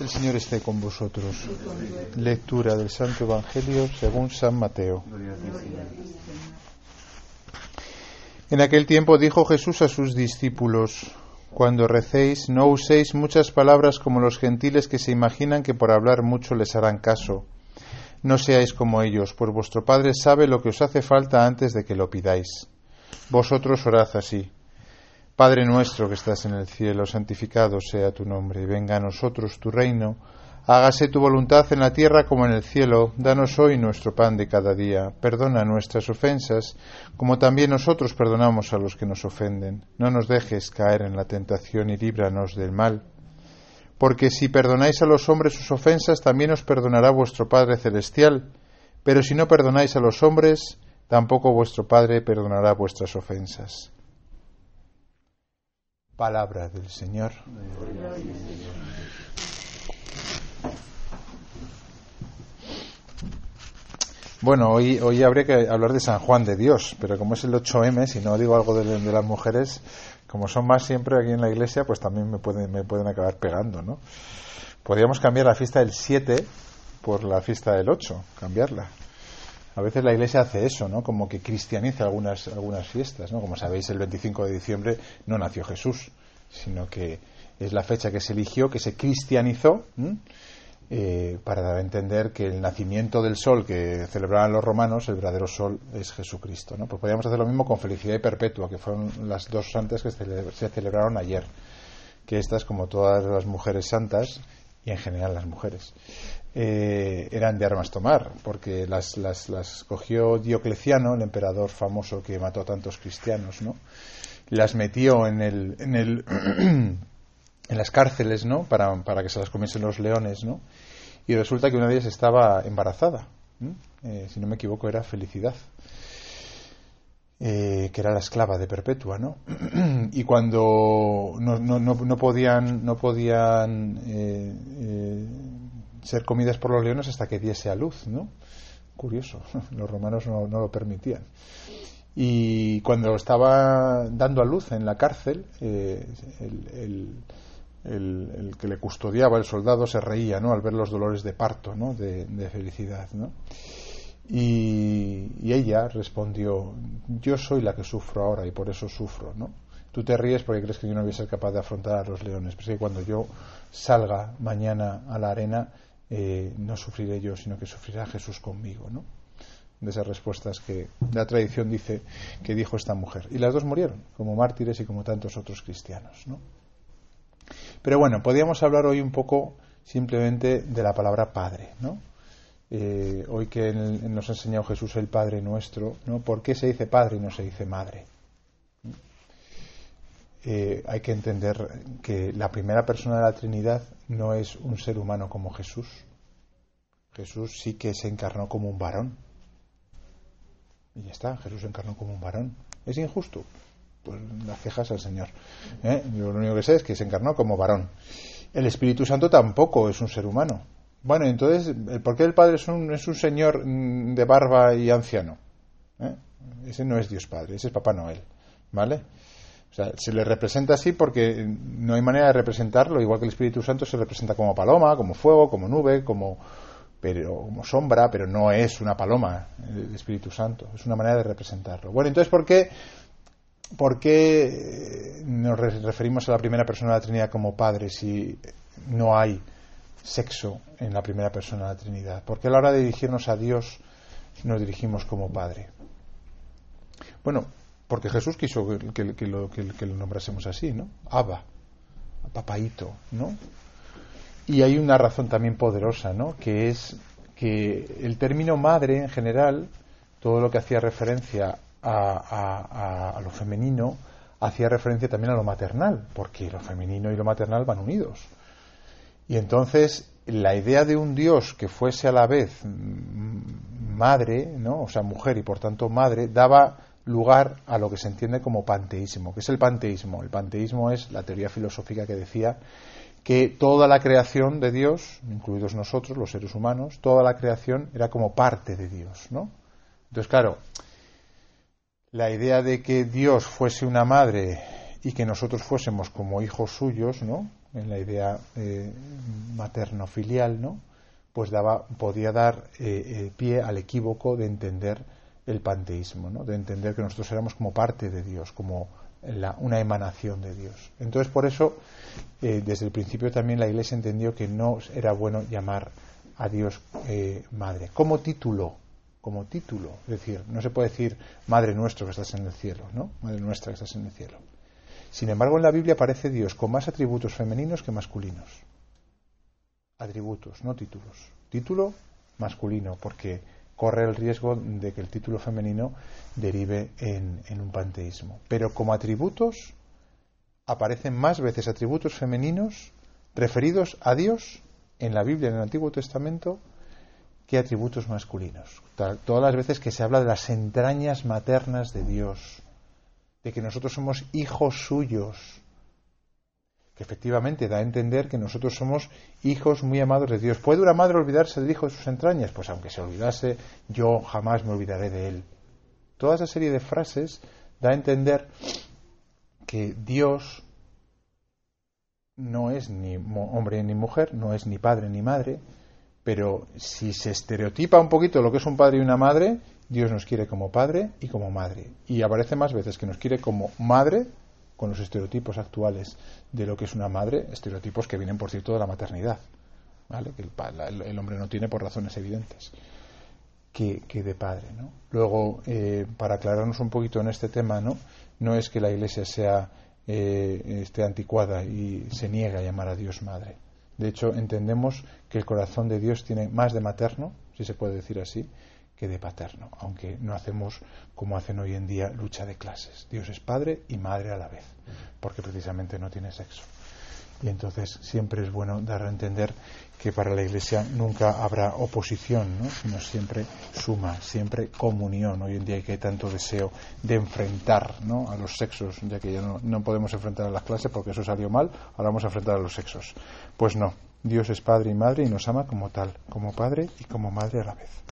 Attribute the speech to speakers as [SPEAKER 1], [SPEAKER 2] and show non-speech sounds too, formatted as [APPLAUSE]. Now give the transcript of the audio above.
[SPEAKER 1] El Señor esté con vosotros. Lectura del Santo Evangelio según San Mateo. En aquel tiempo dijo Jesús a sus discípulos, Cuando recéis, no uséis muchas palabras como los gentiles que se imaginan que por hablar mucho les harán caso. No seáis como ellos, pues vuestro Padre sabe lo que os hace falta antes de que lo pidáis. Vosotros orad así. Padre nuestro que estás en el cielo, santificado sea tu nombre, venga a nosotros tu reino, hágase tu voluntad en la tierra como en el cielo, danos hoy nuestro pan de cada día, perdona nuestras ofensas, como también nosotros perdonamos a los que nos ofenden, no nos dejes caer en la tentación y líbranos del mal. Porque si perdonáis a los hombres sus ofensas, también os perdonará vuestro Padre Celestial, pero si no perdonáis a los hombres, tampoco vuestro Padre perdonará vuestras ofensas. Palabra del Señor. Bueno, hoy, hoy habría que hablar de San Juan de Dios, pero como es el 8M, si no digo algo de, las mujeres, como son más siempre aquí en la iglesia, pues también me pueden, me pueden acabar pegando, ¿no? Podríamos cambiar la fiesta del 7 por la fiesta del 8, cambiarla. A veces la Iglesia hace eso, ¿no? Como que cristianiza algunas, algunas fiestas, ¿no? Como sabéis, el 25 de diciembre no nació Jesús, sino que es la fecha que se eligió, que se cristianizó, eh, para dar a entender que el nacimiento del sol que celebraban los romanos, el verdadero sol es Jesucristo, ¿no? Pues podríamos hacer lo mismo con Felicidad y Perpetua, que fueron las dos santas que se celebraron ayer, que estas, como todas las mujeres santas, y en general las mujeres, eh, eran de armas tomar, porque las, las, las, cogió Diocleciano, el emperador famoso que mató a tantos cristianos, ¿no? Las metió en el, en el [CLEARS THROAT] en las cárceles, ¿no? Para, para, que se las comiesen los leones, ¿no? Y resulta que una de ellas estaba embarazada, eh, si no me equivoco era Felicidad. Eh, que era la esclava de Perpetua, ¿no? [CLEARS THROAT] y cuando no, no, no podían, no podían eh, eh, ser comidas por los leones hasta que diese a luz, ¿no? Curioso, [LAUGHS] los romanos no, no lo permitían. Y cuando estaba dando a luz en la cárcel, eh, el, que le custodiaba, el soldado, se reía, ¿no? Al ver los dolores de parto, ¿no? De, de felicidad, ¿no? Y, y, ella respondió, yo soy la que sufro ahora y por eso sufro, ¿no? Tú te ríes porque crees que yo no voy a ser capaz de afrontar a los leones, pero es que cuando yo salga mañana a la arena, eh, no sufriré yo, sino que sufrirá Jesús conmigo, ¿no? De esas respuestas que la tradición dice que dijo esta mujer. Y las dos murieron, como mártires y como tantos otros cristianos, ¿no? Pero bueno, podríamos hablar hoy un poco simplemente de la palabra Padre, ¿no? Eh, hoy que nos ha enseñado Jesús el Padre nuestro, ¿no? ¿Por qué se dice Padre y no se dice Madre? Eh, hay que entender que la primera persona de la Trinidad no es un ser humano como Jesús. Jesús sí que se encarnó como un varón. Y ya está, Jesús se encarnó como un varón. ¿Es injusto? Pues las cejas al Señor. ¿eh? Yo lo único que sé es que se encarnó como varón. El Espíritu Santo tampoco es un ser humano. Bueno, entonces, ¿por qué el Padre es un, es un señor mm, de barba y anciano? ¿Eh? Ese no es Dios Padre, ese es Papá Noel. ¿Vale? O sea, se le representa así porque no hay manera de representarlo, igual que el Espíritu Santo se representa como paloma, como fuego, como nube, como, pero, como sombra, pero no es una paloma el Espíritu Santo, es una manera de representarlo. Bueno, entonces, ¿por qué, por qué nos referimos a la primera persona de la Trinidad como Padre si no hay sexo en la primera persona de la Trinidad? ¿Por qué a la hora de dirigirnos a Dios nos dirigimos como Padre? Bueno, porque Jesús quiso que, que, lo, que, lo, nombrásemos así, ¿no? Abba, papaito, ¿no? Y hay una razón también poderosa, ¿no? Que es que el término madre en general, todo lo que hacía referencia a, a, a, lo femenino, hacía referencia también a lo maternal, porque lo femenino y lo maternal van unidos. Y entonces la idea de un Dios que fuese a la vez madre, ¿no? o sea, mujer y por tanto madre, daba lugar a lo que se entiende como panteísmo. ¿Qué es el panteísmo? El panteísmo es la teoría filosófica que decía que toda la creación de Dios, incluidos nosotros, los seres humanos, toda la creación era como parte de Dios, ¿no? Entonces, claro, la idea de que Dios fuese una madre y que nosotros fuésemos como hijos suyos, ¿no? En la idea eh, materno-filial, ¿no? Pues daba, podía dar eh, pie al equívoco de entender el panteísmo, ¿no? de entender que nosotros éramos como parte de Dios, como una emanación de Dios. Entonces, por eso, desde el principio también la Iglesia entendió que no era bueno llamar a Dios madre. Como título, como título. Es decir, no se puede decir Madre nuestro que estás en el cielo, ¿no? Madre nuestra que estás en el cielo. Sin embargo, en la Biblia aparece Dios con más atributos femeninos que masculinos. Atributos, no títulos. Título masculino, porque corre el riesgo de que el título femenino derive en, un panteísmo. Pero como atributos aparecen más veces atributos femeninos referidos a Dios en la Biblia, en el Antiguo Testamento, que atributos masculinos. Todas las veces que se habla de las entrañas maternas de Dios, de que nosotros somos hijos suyos, que efectivamente da a entender que nosotros somos hijos muy amados de Dios. ¿Puede una madre olvidarse del hijo de sus entrañas? Pues aunque se olvidase, yo jamás me olvidaré de él. Toda esa serie de frases da a entender que Dios no es ni hombre ni mujer, no es ni padre ni madre, pero si se estereotipa un poquito lo que es un padre y una madre, Dios nos quiere como padre y como madre. Y aparece más veces que nos quiere como madre, con los estereotipos actuales de lo que es una madre, estereotipos que vienen, por cierto, de la maternidad, ¿vale? que el, hombre no tiene por razones evidentes, que, de padre. ¿no? Luego, eh, para aclararnos un poquito en este tema, no, no es que la Iglesia sea eh, esté anticuada y se niega a llamar a Dios madre. De hecho, entendemos que el corazón de Dios tiene más de materno, si se puede decir así, de paterno, aunque no hacemos como hacen hoy en día lucha de clases. Dios es padre y madre a la vez, porque precisamente no tiene sexo. Y entonces siempre es bueno dar a entender que para la Iglesia nunca habrá oposición, sino siempre suma, siempre comunión. Hoy en día hay que tanto deseo de enfrentar a los sexos, ya que ya no, no podemos enfrentar a las clases porque eso salió mal, ahora vamos a enfrentar a los sexos. Pues no, Dios es Padre y Madre y nos ama como tal, como Padre y como Madre a la vez.